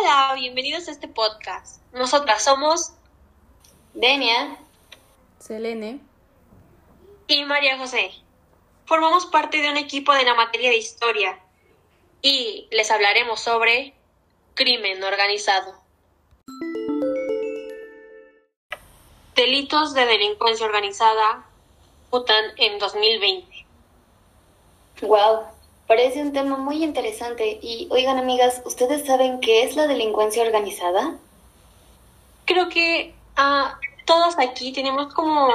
Hola, bienvenidos a este podcast. Nosotras somos Denia, Selene y María José. Formamos parte de un equipo de la materia de historia y les hablaremos sobre crimen organizado. Delitos de delincuencia organizada putan en 2020. Wow, parece un tema muy interesante. Y oigan, amigas, ¿ustedes saben qué es la delincuencia organizada? Creo que ah, todos aquí tenemos como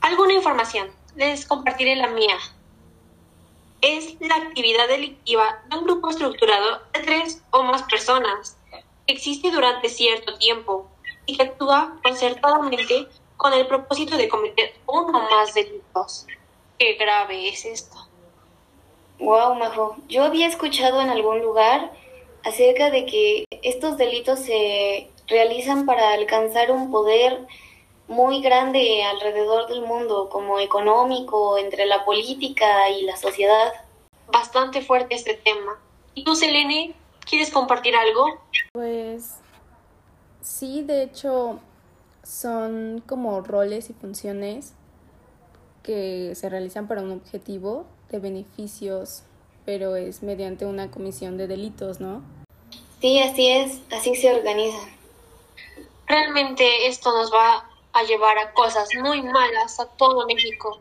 alguna información. Les compartiré la mía. Es la actividad delictiva de un grupo estructurado de tres o más personas que existe durante cierto tiempo y que actúa concertadamente con el propósito de cometer uno o más delitos. Qué grave es esto. Wow, Majo. Yo había escuchado en algún lugar acerca de que estos delitos se realizan para alcanzar un poder muy grande alrededor del mundo, como económico, entre la política y la sociedad. Bastante fuerte este tema. ¿Y tú, Selene, quieres compartir algo? Pues sí, de hecho son como roles y funciones que se realizan para un objetivo de beneficios, pero es mediante una comisión de delitos, ¿no? Sí, así es, así se organiza. Realmente esto nos va a llevar a cosas muy malas a todo México.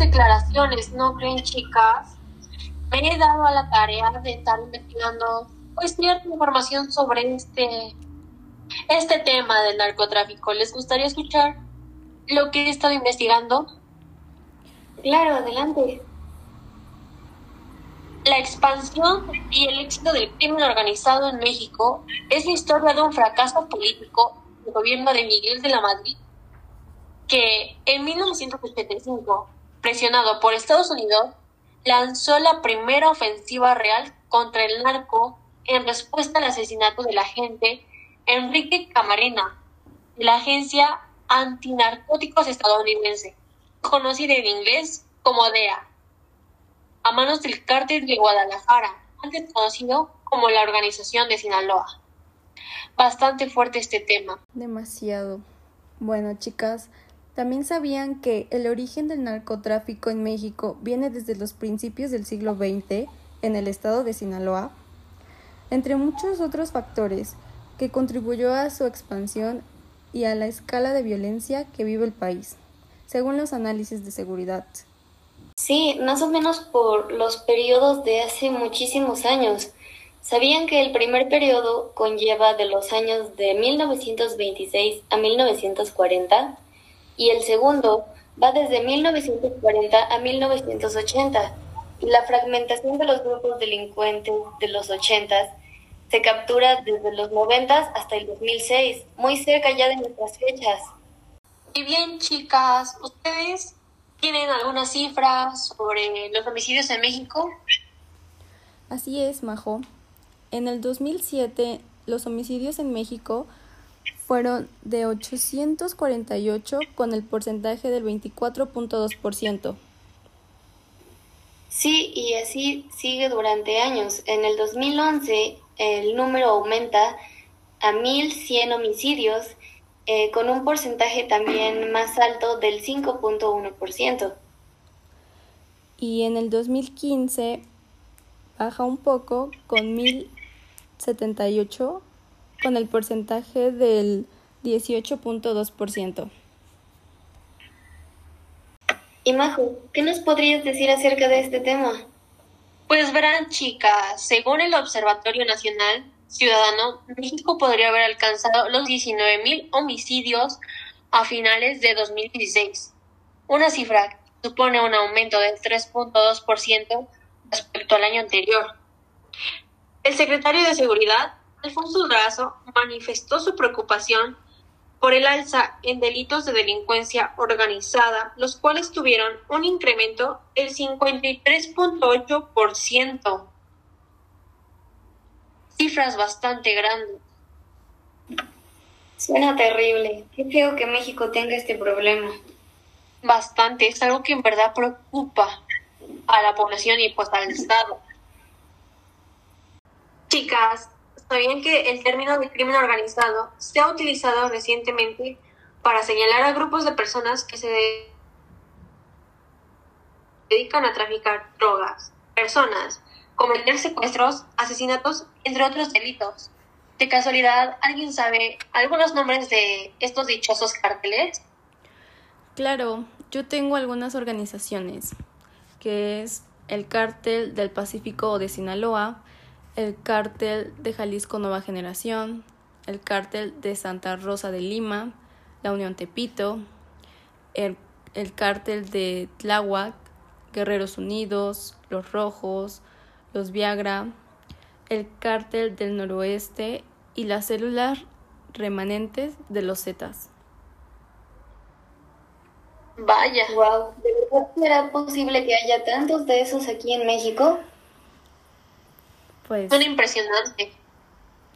Declaraciones, ¿no creen chicas? Me he dado a la tarea de estar investigando pues cierta información sobre este este tema del narcotráfico. ¿Les gustaría escuchar lo que he estado investigando? Claro, adelante. La expansión y el éxito del crimen organizado en México es la historia de un fracaso político del gobierno de Miguel de la Madrid, que en 1985, presionado por Estados Unidos, lanzó la primera ofensiva real contra el narco en respuesta al asesinato del agente Enrique Camarena de la Agencia Antinarcóticos estadounidense, conocida en inglés como DEA, a manos del cártel de Guadalajara, antes conocido como la Organización de Sinaloa. Bastante fuerte este tema. Demasiado. Bueno, chicas, también sabían que el origen del narcotráfico en México viene desde los principios del siglo XX en el estado de Sinaloa, entre muchos otros factores que contribuyó a su expansión y a la escala de violencia que vive el país, según los análisis de seguridad. Sí, más o menos por los periodos de hace muchísimos años. ¿Sabían que el primer periodo conlleva de los años de 1926 a 1940? Y el segundo va desde 1940 a 1980. Y la fragmentación de los grupos delincuentes de los 80 se captura desde los 90 hasta el 2006, muy cerca ya de nuestras fechas. Y bien, chicas, ¿ustedes tienen algunas cifras sobre los homicidios en México? Así es, Majo. En el 2007, los homicidios en México fueron de 848 con el porcentaje del 24.2%. Sí, y así sigue durante años. En el 2011 el número aumenta a 1.100 homicidios eh, con un porcentaje también más alto del 5.1%. Y en el 2015 baja un poco con 1.078 con el porcentaje del 18.2%. Y Majo, ¿qué nos podrías decir acerca de este tema? Pues verán, chicas, según el Observatorio Nacional Ciudadano, México podría haber alcanzado los 19.000 homicidios a finales de 2016, una cifra que supone un aumento del 3.2% respecto al año anterior. El secretario de Seguridad, Alfonso Durazo, manifestó su preocupación por el alza en delitos de delincuencia organizada, los cuales tuvieron un incremento del 53.8%. Cifras bastante grandes. Suena terrible. Qué feo que México tenga este problema. Bastante, es algo que en verdad preocupa a la población y pues al Estado. Chicas, ¿sabían que el término de crimen organizado se ha utilizado recientemente para señalar a grupos de personas que se dedican a traficar drogas, personas, cometer secuestros, asesinatos, entre otros delitos? ¿De casualidad alguien sabe algunos nombres de estos dichosos cárteles? Claro, yo tengo algunas organizaciones, que es el Cártel del Pacífico de Sinaloa, el Cártel de Jalisco Nueva Generación, el Cártel de Santa Rosa de Lima, la Unión Tepito, el, el Cártel de Tláhuac, Guerreros Unidos, Los Rojos, los Viagra, el Cártel del Noroeste y las células remanentes de los Zetas. Vaya. Wow, ¿de verdad será posible que haya tantos de esos aquí en México? Pues Son impresionante.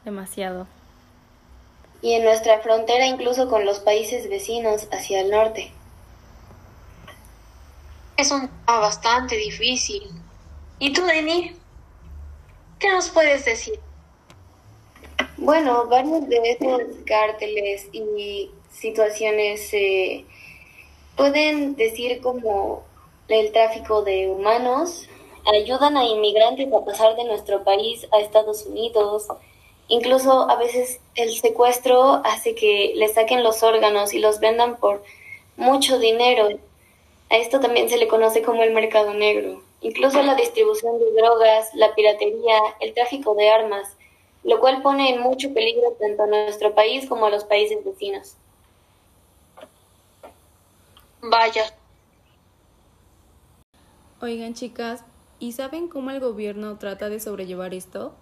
demasiado. Y en nuestra frontera incluso con los países vecinos hacia el norte. Es un tema bastante difícil. ¿Y tú, Denny? ¿Qué nos puedes decir? Bueno, varios de esos cárteles y situaciones se pueden decir como el tráfico de humanos, ayudan a inmigrantes a pasar de nuestro país a Estados Unidos, incluso a veces el secuestro hace que les saquen los órganos y los vendan por mucho dinero. A esto también se le conoce como el mercado negro. Incluso la distribución de drogas, la piratería, el tráfico de armas, lo cual pone en mucho peligro tanto a nuestro país como a los países vecinos. Vaya. Oigan chicas, ¿y saben cómo el gobierno trata de sobrellevar esto?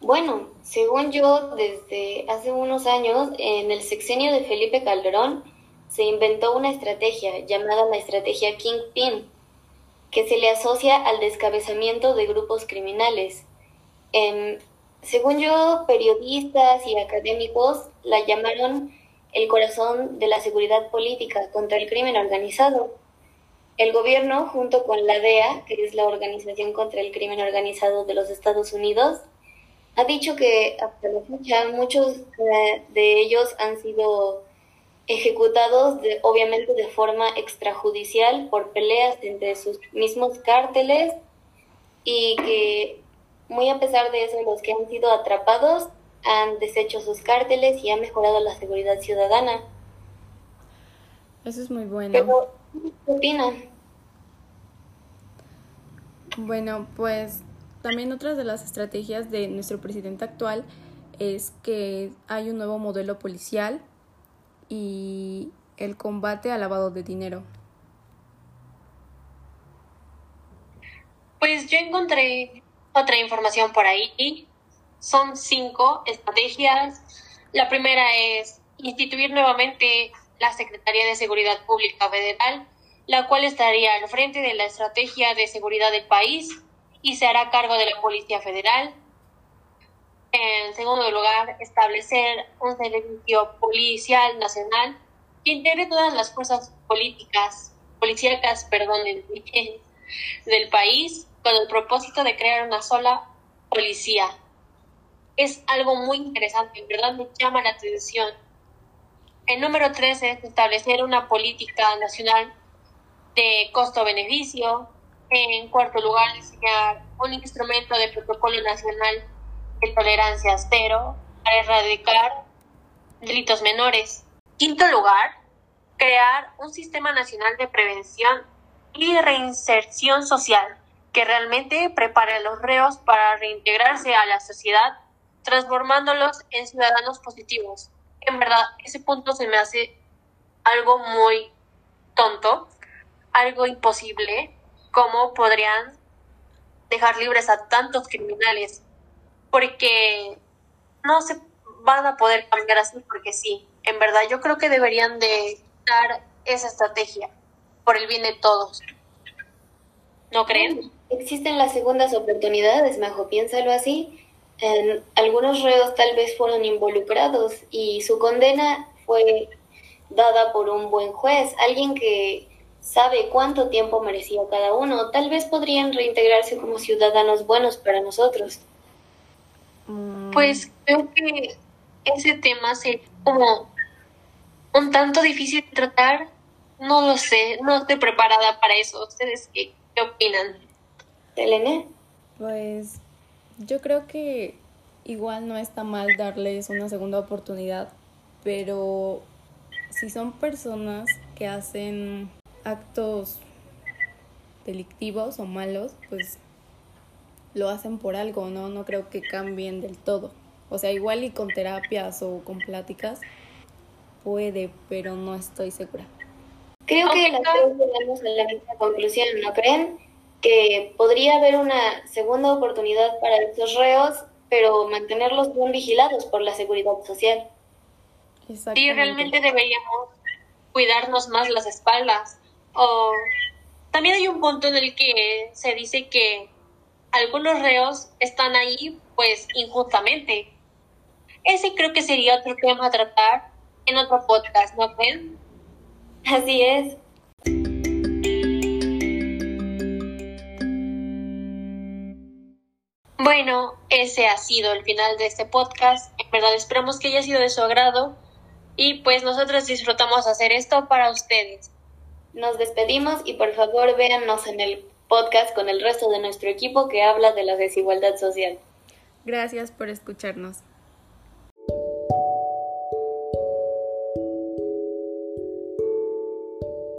Bueno, según yo, desde hace unos años, en el sexenio de Felipe Calderón, se inventó una estrategia llamada la estrategia Kingpin, que se le asocia al descabezamiento de grupos criminales. Em, según yo, periodistas y académicos la llamaron el corazón de la seguridad política contra el crimen organizado. El gobierno, junto con la DEA, que es la Organización contra el Crimen Organizado de los Estados Unidos, ha dicho que hasta la fecha muchos eh, de ellos han sido ejecutados de, obviamente de forma extrajudicial por peleas entre sus mismos cárteles y que muy a pesar de eso los que han sido atrapados han deshecho sus cárteles y han mejorado la seguridad ciudadana. Eso es muy bueno. Pero, ¿qué opinan? Bueno, pues también otra de las estrategias de nuestro presidente actual es que hay un nuevo modelo policial y el combate al lavado de dinero. Pues yo encontré otra información por ahí. Son cinco estrategias. La primera es instituir nuevamente la Secretaría de Seguridad Pública Federal, la cual estaría al frente de la estrategia de seguridad del país y se hará cargo de la Policía Federal. En segundo lugar, establecer un servicio policial nacional que integre todas las fuerzas políticas, policíacas, perdón, del país con el propósito de crear una sola policía. Es algo muy interesante, en verdad me llama la atención. El número tres es establecer una política nacional de costo-beneficio. En cuarto lugar, diseñar un instrumento de protocolo nacional de tolerancia cero para erradicar delitos menores. Quinto lugar, crear un sistema nacional de prevención y reinserción social que realmente prepare a los reos para reintegrarse a la sociedad, transformándolos en ciudadanos positivos. En verdad, ese punto se me hace algo muy tonto, algo imposible, cómo podrían dejar libres a tantos criminales, porque no se van a poder cambiar así porque sí. En verdad, yo creo que deberían de dar esa estrategia por el bien de todos. ¿No creen? Existen las segundas oportunidades, Majo, piénsalo así. algunos reos tal vez fueron involucrados y su condena fue dada por un buen juez, alguien que sabe cuánto tiempo merecía cada uno. Tal vez podrían reintegrarse como ciudadanos buenos para nosotros. Mm. Pues creo que ese tema es como un tanto difícil de tratar. No lo sé, no estoy preparada para eso. ¿Ustedes qué, qué opinan? Elena. Pues yo creo que igual no está mal darles una segunda oportunidad, pero si son personas que hacen actos delictivos o malos, pues lo hacen por algo, ¿no? No creo que cambien del todo. O sea, igual y con terapias o con pláticas puede, pero no estoy segura. Creo que las tres llegamos a la misma conclusión, ¿no creen? Que podría haber una segunda oportunidad para estos reos, pero mantenerlos bien vigilados por la seguridad social. Sí, realmente deberíamos cuidarnos más las espaldas. O también hay un punto en el que se dice que algunos reos están ahí pues injustamente. Ese creo que sería otro tema a tratar en otro podcast, ¿no creen? Así es. Bueno, ese ha sido el final de este podcast. En verdad esperamos que haya sido de su agrado y pues nosotros disfrutamos hacer esto para ustedes. Nos despedimos y por favor véannos en el podcast con el resto de nuestro equipo que habla de la desigualdad social. Gracias por escucharnos.